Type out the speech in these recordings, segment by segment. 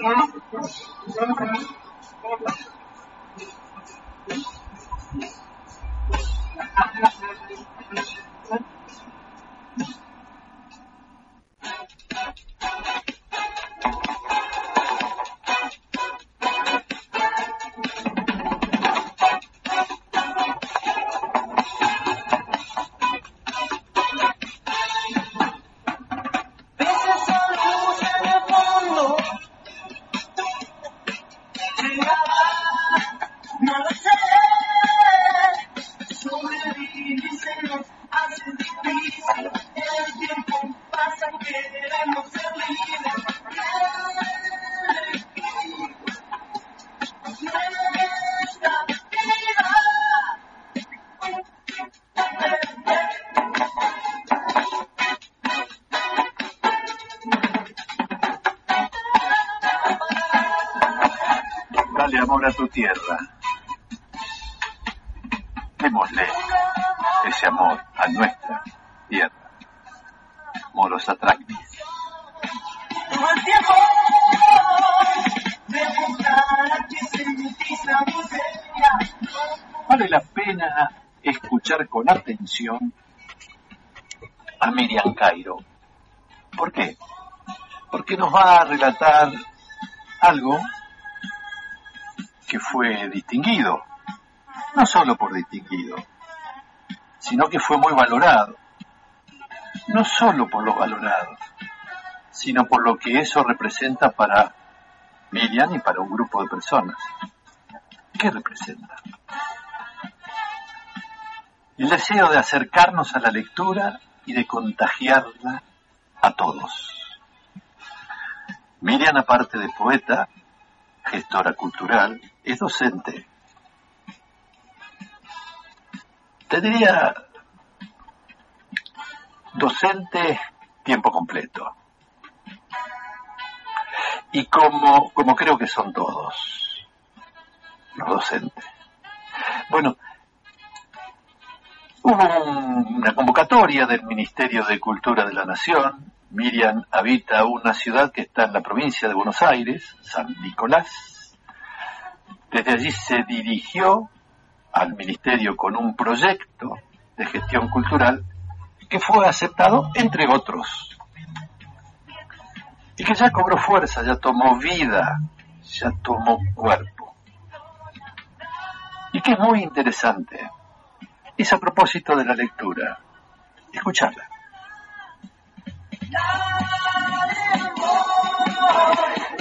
Thank you. Moros atractis. Vale la pena escuchar con atención a Miriam Cairo. ¿Por qué? Porque nos va a relatar algo que fue distinguido, no solo por distinguido, sino que fue muy valorado, no solo por lo valorado, sino por lo que eso representa para Miriam y para un grupo de personas. ¿Qué representa? El deseo de acercarnos a la lectura y de contagiarla a todos. Miriam, aparte de poeta, gestora cultural, es docente. Te diría docente tiempo completo. Y como, como creo que son todos los docentes. Bueno, hubo una convocatoria del Ministerio de Cultura de la Nación. Miriam habita una ciudad que está en la provincia de Buenos Aires, San Nicolás. Desde allí se dirigió al ministerio con un proyecto de gestión cultural que fue aceptado, entre otros, y que ya cobró fuerza, ya tomó vida, ya tomó cuerpo. Y que es muy interesante. Es a propósito de la lectura. Escucharla.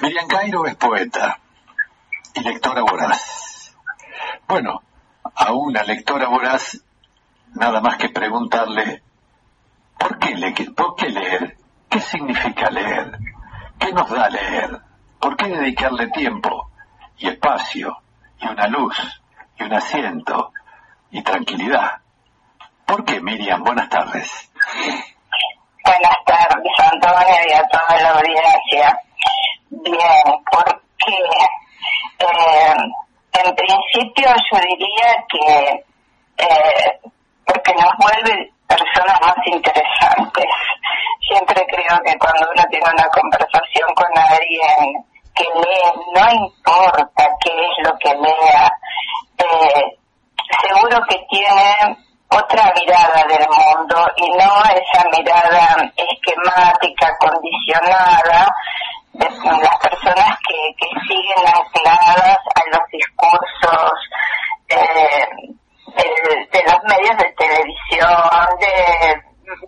Miriam Cairo es poeta y lectora voraz. Bueno, a una lectora voraz, nada más que preguntarle, ¿por qué, le ¿por qué leer? ¿Qué significa leer? ¿Qué nos da leer? ¿Por qué dedicarle tiempo y espacio y una luz y un asiento y tranquilidad? ¿Por qué, Miriam? Buenas tardes. Buenas tardes, Antonio, y a toda la audiencia. Bien, porque eh, en principio yo diría que eh, porque nos vuelve personas más interesantes. Siempre creo que cuando uno tiene una conversación con alguien que lee, no importa qué es lo que lea, eh, seguro que tiene otra mirada del mundo y no esa mirada esquemática, condicionada de las personas que, siguen ancladas a los discursos eh, de, de, los medios de de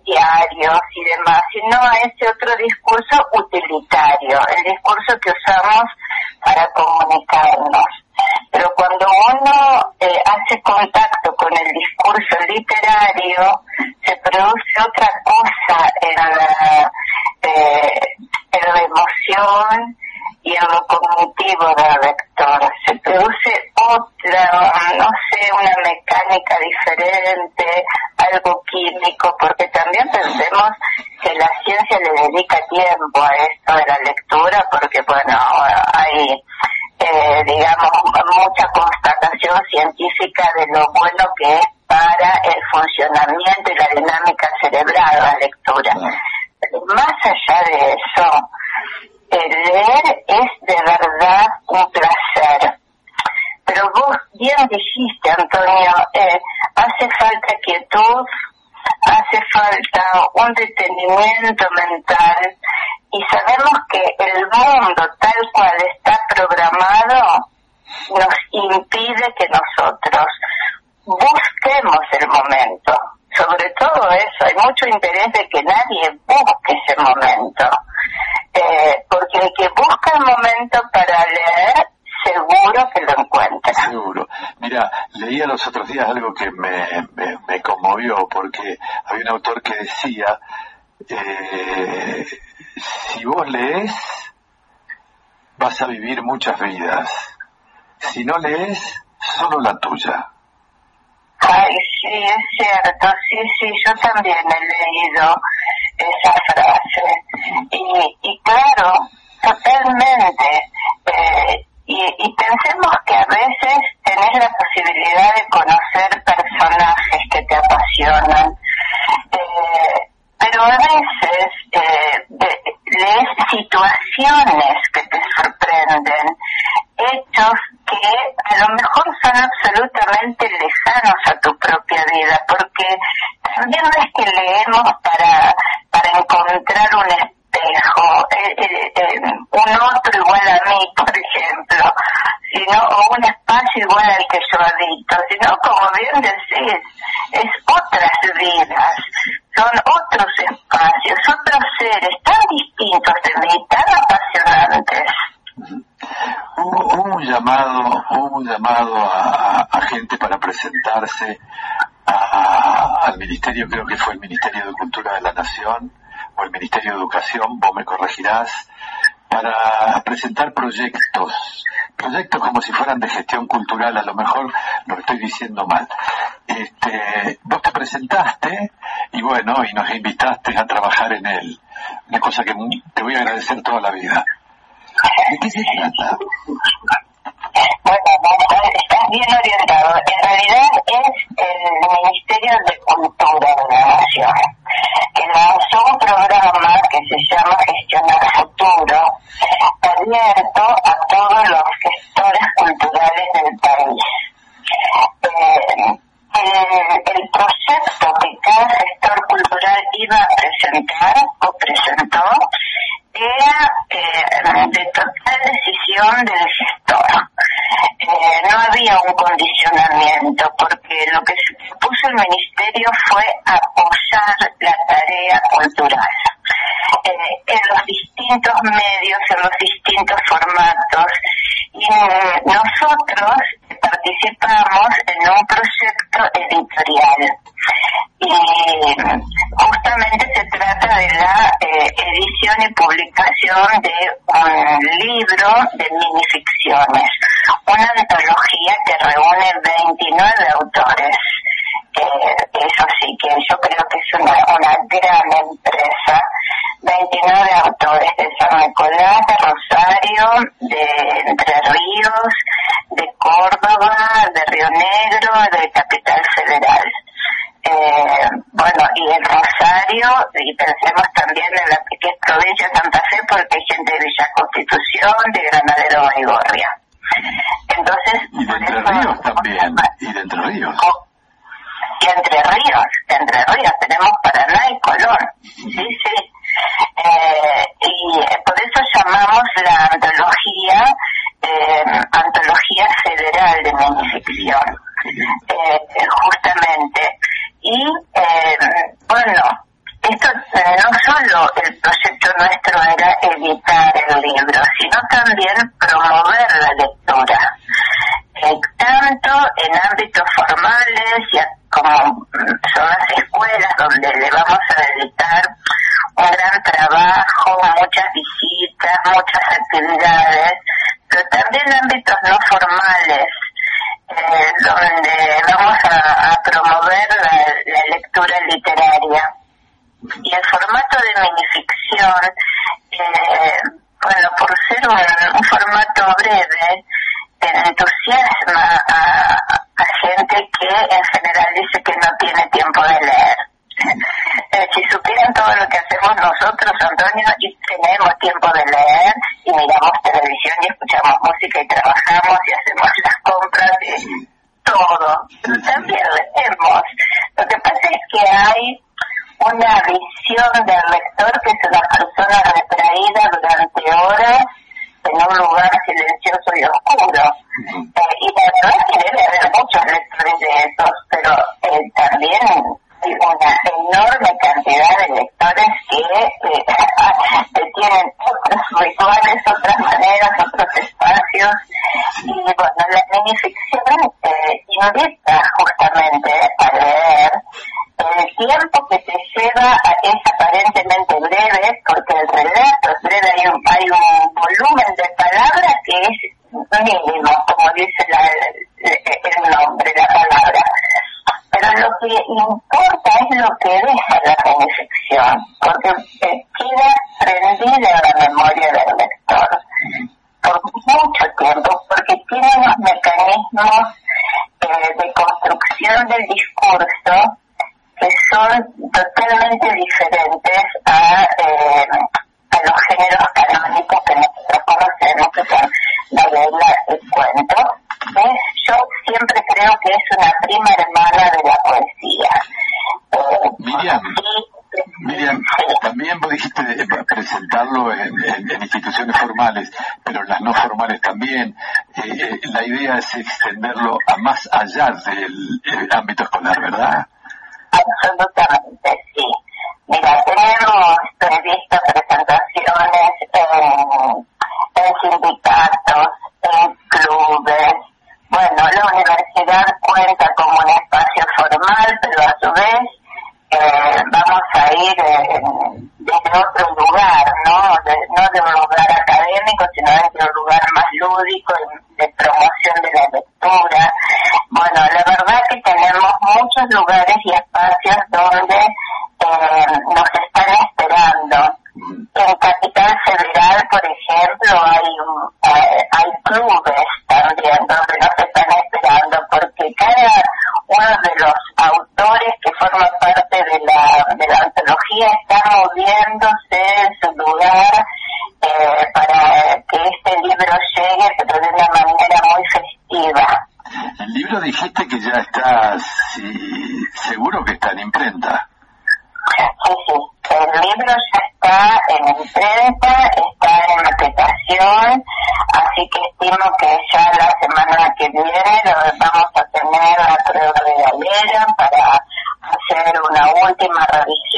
diarios y demás, sino a ese otro discurso utilitario, el discurso que usamos para comunicarnos. Ciencia le dedica tiempo a esto de la lectura, porque bueno, hay eh, digamos, mucha constatación científica de lo bueno que es para el funcionamiento y la dinámica cerebral la lectura. Pero más allá de eso, el leer es de verdad un placer. Pero vos bien dijiste, Antonio, eh, hace falta quietud, hace falta un detenimiento mental y sabemos que el mundo tal cual está programado nos impide que nosotros busquemos el momento. Sobre todo eso, hay mucho interés de que nadie busque ese momento. Eh, porque el que busca el momento para leer, seguro que lo encuentra. Seguro. Mira, leía los otros días algo que me, me porque había un autor que decía, eh, si vos lees, vas a vivir muchas vidas. Si no lees, solo la tuya. Ay, sí, es cierto, sí, sí, yo también he leído esa frase. Y, y claro, totalmente. Eh, y, y, pensemos que a veces tenés la posibilidad de conocer personajes que te apasionan. Eh, pero a veces eh, lees situaciones que te sorprenden, hechos que a lo mejor son absolutamente lejanos a tu propia vida, porque también no es que leemos para, para encontrar un espejo, eh, eh, eh, un otro igual a mí, por ejemplo, sino, o un espacio igual al que yo habito, sino como bien decís, es otras vidas, son otros espacios, otros seres tan distintos de mí, tan apasionantes. Hubo, un llamado, hubo un llamado a, gente para presentarse al ministerio, creo que fue el Ministerio de Cultura de la Nación o el Ministerio de Educación, vos me corregirás, para presentar proyectos, proyectos como si fueran de gestión cultural, a lo mejor lo estoy diciendo mal. Este, vos te presentaste y bueno, y nos invitaste a trabajar en él. Una cosa que te voy a agradecer toda la vida. ¿De qué se trata? Bueno, estás bien orientado. En realidad es el Ministerio de Cultura de la Nación, lanzó un programa que se llama Gestionar Futuro, abierto a todos los gestores culturales del país. Eh, el, proyecto que cada gestor cultural iba a presentar o presentó era eh, de total decisión del gestor. Eh, no había un condicionamiento porque lo que se propuso el ministerio fue apoyar la cultural eh, en los distintos medios, en los distintos formatos. Y nosotros participamos en un proyecto editorial. Y justamente se trata de la eh, edición y publicación de un libro de minificciones, una antología que reúne 29 autores. Eh, eso sí que yo creo que es una, una gran empresa 29 autores de San Nicolás, de Rosario, de Entre Ríos, de Córdoba, de Río Negro, de Capital Federal. Eh, bueno, y en Rosario, y pensemos también en la que es provincia de Santa Fe, porque hay gente de Villa Constitución, de Granadero Baigorria. Entonces, y de Entre Ríos también, y de Entre Ríos. Y Entre Ríos, Entre Ríos, tenemos Paraná y Colón. Sí, sí. Eh, y por eso llamamos la antología eh, Antología Federal de Minificción, eh, justamente. Y bueno, esto no solo el proyecto nuestro era editar el libro, sino también promover la lectura. tanto en ámbitos formales, ya como son las escuelas donde le vamos a dedicar un gran trabajo, muchas visitas, muchas actividades, pero también ámbitos no formales, eh, donde vamos a, promover la, lectura literaria. Y el formato de minificción, eh, bueno, por ser un, formato breve, entusiasma a, a, gente que en general dice que no tiene tiempo de leer. Eh, si supieran todo lo que hacemos nosotros, Antonio, y tenemos tiempo de leer, y miramos televisión y escuchamos música y trabajamos y hacemos las compras y todo. También leemos. Lo que pasa es que hay una visión del lector que es una persona retraída durante horas en un lugar silencioso y oscuro. Eh, y la verdad es que debe haber muchos lectores de esos, pero eh, también hay una enorme cantidad de lectores que, eh, tienen otros rituales, otras maneras, otros espacios. Y bueno, la eh, invita justamente a leer el tiempo que se lleva es aparentemente breve, porque el relato es breve, hay un, hay un volumen de palabras que es mínimo, como dice la, el nombre, la palabra. Pero lo que importa es lo que deja la beneficción, porque queda prendida en la memoria del lector por mucho tiempo, porque tiene unos mecanismos eh, de construcción del discurso que son totalmente diferentes a, eh, a los géneros canónicos que nosotros conocemos, que son la novela y cuento. Yo siempre creo que es una prima hermana de la poesía. Eh, Miriam, Miriam, también vos dijiste presentarlo en, instituciones formales, pero en las no formales también. Eh, la idea es extenderlo a más allá del ámbito escolar, ¿verdad? Absolutamente, encantada. Uno de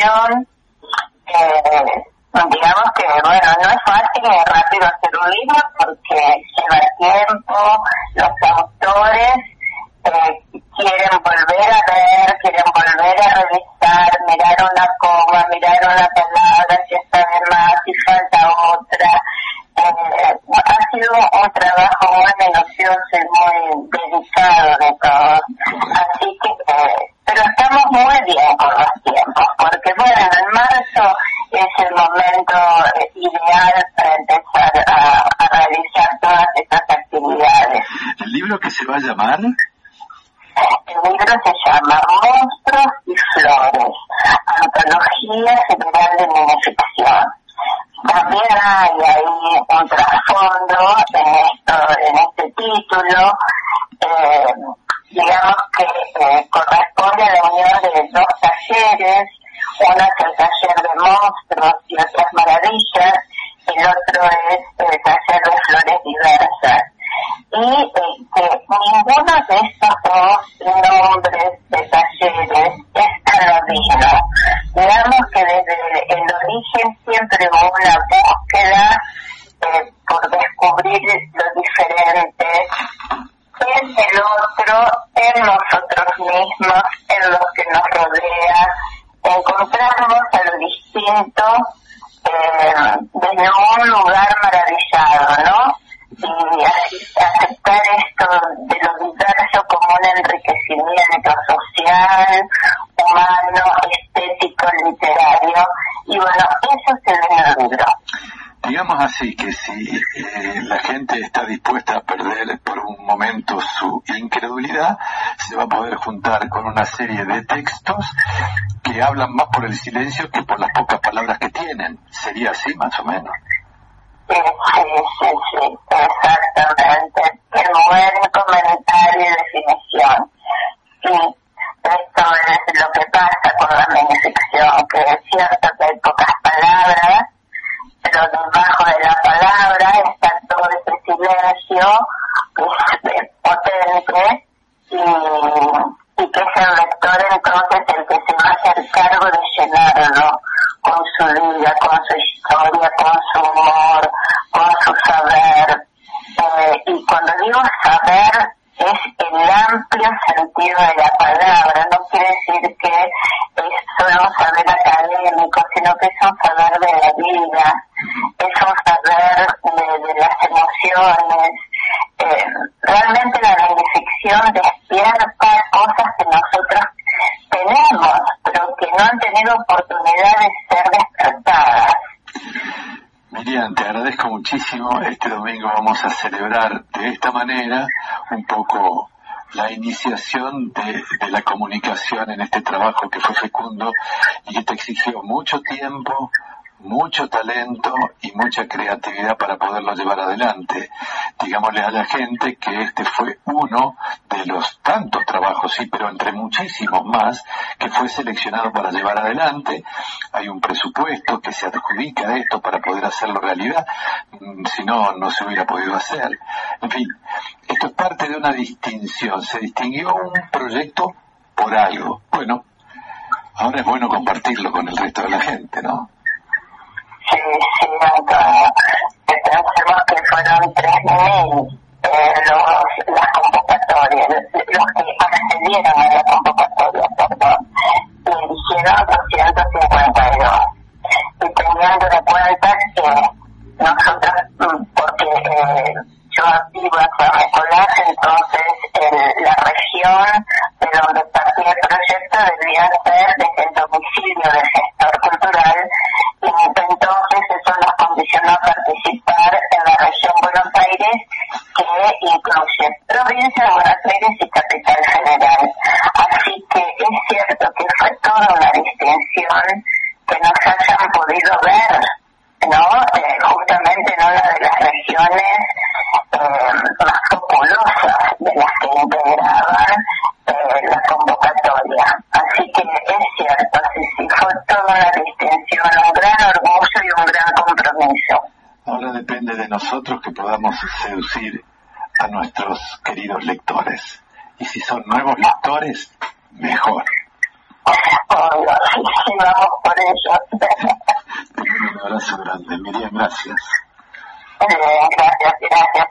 Eh, digamos que, bueno, no es fácil ni rápido hacer un libro porque lleva tiempo, los autores eh, quieren volver a ver, quieren volver a revisar, mirar una coma, mirar una palabra, si está de más, si falta otra. Eh, ha sido un trabajo muy minucioso y muy dedicado de todos. Así que, eh, pero estamos muy bien con los tiempos, porque bueno, en marzo es el momento eh, ideal para empezar a, a realizar todas estas actividades. ¿El libro que se va a llamar? El libro se llama Monstruos y Flores, Antología General de Minificción. También hay ahí un trasfondo en, esto, en este título, eh, digamos que eh, corresponde a la unión de dos talleres, uno es el taller de monstruos y otras maravillas, el otro es el taller de flores diversas y este, ninguno de estos dos nombres de talleres es anodino. Digamos que desde el origen siempre hubo una descubrir lo diferente en el nosotros mismos, en lo que nos rodea, encontrarnos a lo distinto eh, desde un lugar maravillado, ¿no? Y aceptar esto de lo diverso como un enriquecimiento social, humano, estético, literario. Y bueno, eso se ve en el libro. Digamos así que si eh, la gente está dispuesta a perder por un momento su incredulidad, se va a poder juntar con una serie de textos que hablan más por el silencio que por las pocas palabras que tienen. ¿Sería así más o menos? Sí, sí, sí, exactamente. Qué buen comentario y definición. Sí, esto es lo que pasa con la minificción, que es cierto que hay pocas palabras, pero debajo de la palabra está todo ese silencio que es potente y, y que es el lector entonces el que se va a hacer cargo de llenarlo con su vida, con su historia, con su humor, con su saber. Eh, y cuando digo saber, es el amplio sentido de la palabra, no quiere decir que es solo un saber académico, sino que es un saber de la vida, es un saber de, de las emociones. Eh, realmente la ficción despierta cosas que nosotros tenemos, pero que no han tenido oportunidad de ser despertadas. Miriam, te agradezco muchísimo. Este domingo vamos a celebrar de esta manera un poco la iniciación de, de, la comunicación en este trabajo que fue fecundo y que te exigió mucho tiempo, mucho talento y mucha creatividad para poderlo llevar adelante. Digámosle a la gente que este fue uno de los tantos trabajos, sí, pero entre muchísimos más, que fue seleccionado para llevar adelante. Hay un presupuesto que se adjudica a esto para poder hacerlo realidad, mm, si no, no se hubiera podido hacer. En fin, esto es parte de una distinción. Se distinguió un proyecto por algo. Bueno, ahora es bueno compartirlo con el resto de la gente, ¿no? Sí, sí, Antonio. Pensemos que fueron 3.000 eh, los, las convocatorias, los que accedieron a la convocatoria, perdón, y eligieron 252. Y teniendo en cuenta que nosotros, porque eh, yo vivo en San Nicolás, entonces el, la región convocatoria. Así que es cierto, sí, sí, fue toda una distinción, un gran orgullo y un gran compromiso. Ahora depende de nosotros que podamos seducir a nuestros queridos lectores. Y si son nuevos lectores, mejor. Oh, sí, vamos por ello. un abrazo grande, Miriam, gracias. Eh, gracias, gracias.